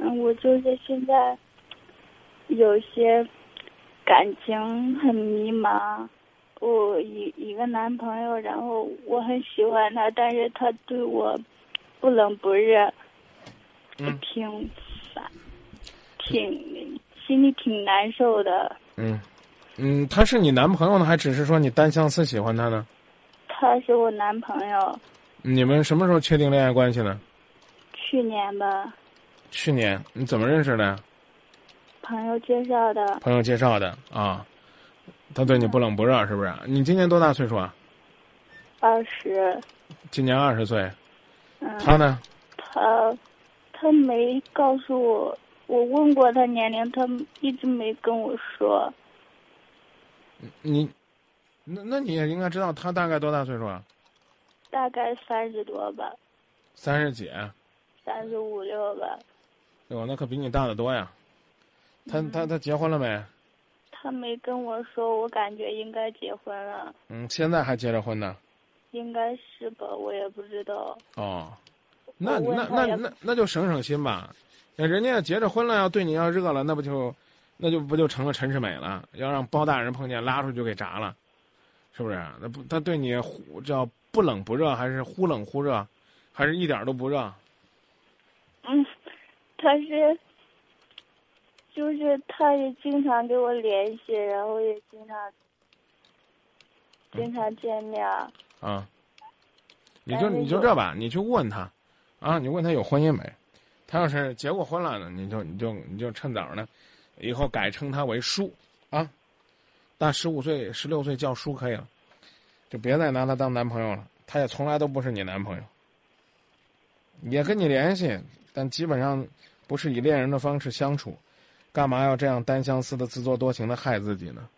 嗯，我就是现在有些感情很迷茫。我一一个男朋友，然后我很喜欢他，但是他对我不冷不热，嗯挺烦，挺心里挺难受的。嗯嗯，他是你男朋友呢，还只是说你单相思喜欢他呢？他是我男朋友，你们什么时候确定恋爱关系呢？去年吧，去年。你怎么认识的呀？朋友介绍的，朋友介绍的啊。他对你不冷不热，是不是？你今年多大岁数啊？二十。今年二十岁。嗯。他呢？他他没告诉我，我问过他年龄，他一直没跟我说。你，那那你也应该知道他大概多大岁数啊？大概三十多吧。三十几？三十五六吧。哟，那可比你大得多呀。他他他结婚了没？他没跟我说，我感觉应该结婚了。嗯，现在还结着婚呢？应该是吧，我也不知道。哦，那那那那那就省省心吧。那人家结着婚了，要对你要热了，那不就，那就不就成了陈世美了？要让包大人碰见，拉出去就给炸了，是不是？那不，他对你忽叫不冷不热，还是忽冷忽热，还是一点都不热？嗯，他是。就是他也经常给我联系，然后也经常经常见面。啊，你就你就这吧，你去问他，啊，你问他有婚姻没？他要是结过婚了呢，你就你就你就趁早呢，以后改称他为叔啊，大十五岁、十六岁叫叔可以了，就别再拿他当男朋友了。他也从来都不是你男朋友，也跟你联系，但基本上不是以恋人的方式相处。干嘛要这样单相思的自作多情的害自己呢？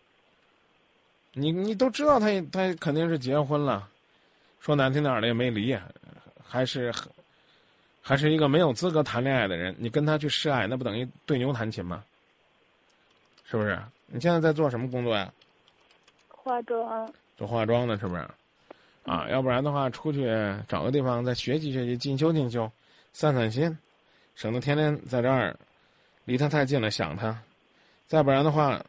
你你都知道他他肯定是结婚了，说难听点的也没离，还是还是一个没有资格谈恋爱的人。你跟他去示爱，那不等于对牛弹琴吗？是不是？你现在在做什么工作呀？化妆。做化妆的，是不是？啊，要不然的话，出去找个地方再学习学习，进修进修，散散心，省得天天在这儿。离他太近了，想他；再不然的话，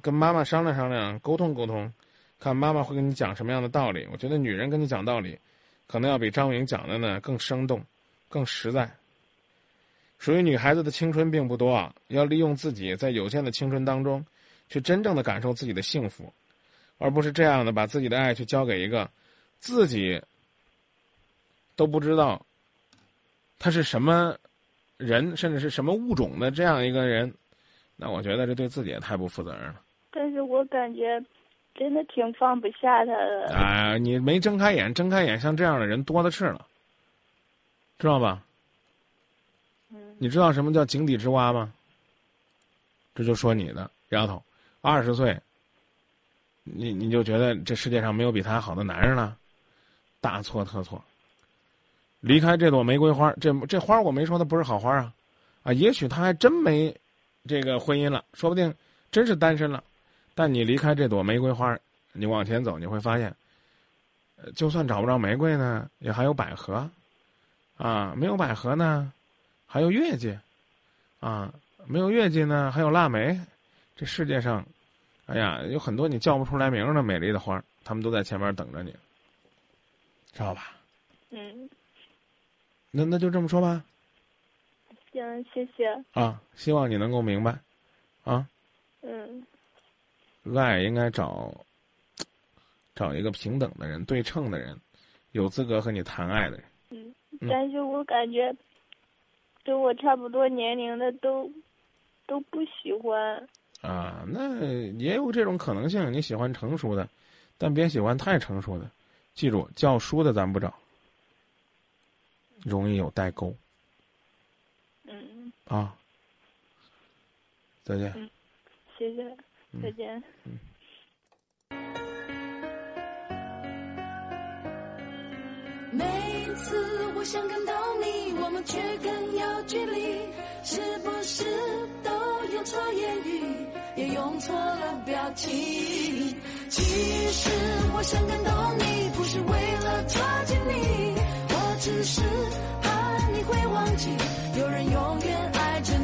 跟妈妈商量商量，沟通沟通，看妈妈会跟你讲什么样的道理。我觉得女人跟你讲道理，可能要比张颖讲的呢更生动、更实在。属于女孩子的青春并不多啊，要利用自己在有限的青春当中，去真正的感受自己的幸福，而不是这样的把自己的爱去交给一个自己都不知道他是什么。人甚至是什么物种的这样一个人，那我觉得这对自己也太不负责任了。但是我感觉真的挺放不下他的。啊，你没睁开眼，睁开眼像这样的人多的是了，知道吧？嗯。你知道什么叫井底之蛙吗？这就说你的丫头，二十岁，你你就觉得这世界上没有比他好的男人了，大错特错。离开这朵玫瑰花，这这花我没说它不是好花啊，啊，也许他还真没这个婚姻了，说不定真是单身了。但你离开这朵玫瑰花，你往前走，你会发现，就算找不着玫瑰呢，也还有百合，啊，没有百合呢，还有月季，啊，没有月季呢，还有腊梅。这世界上，哎呀，有很多你叫不出来名的美丽的花，他们都在前面等着你，知道吧？嗯。那那就这么说吧。行，谢谢。啊，希望你能够明白，啊。嗯。爱应该找找一个平等的人、对称的人，有资格和你谈爱的人。嗯，但是我感觉跟我差不多年龄的都都不喜欢。啊，那也有这种可能性。你喜欢成熟的，但别喜欢太成熟的。记住，教书的咱不找。容易有代沟。嗯。啊。再见。嗯，谢谢。再见。嗯。每次我想看到你，我们却更有距离，是不是都用错言语，也用错了表情？其实我想感动你，不是为了抓紧你。是怕你会忘记，有人永远爱着。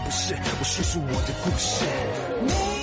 不是。我叙述我的故事。你。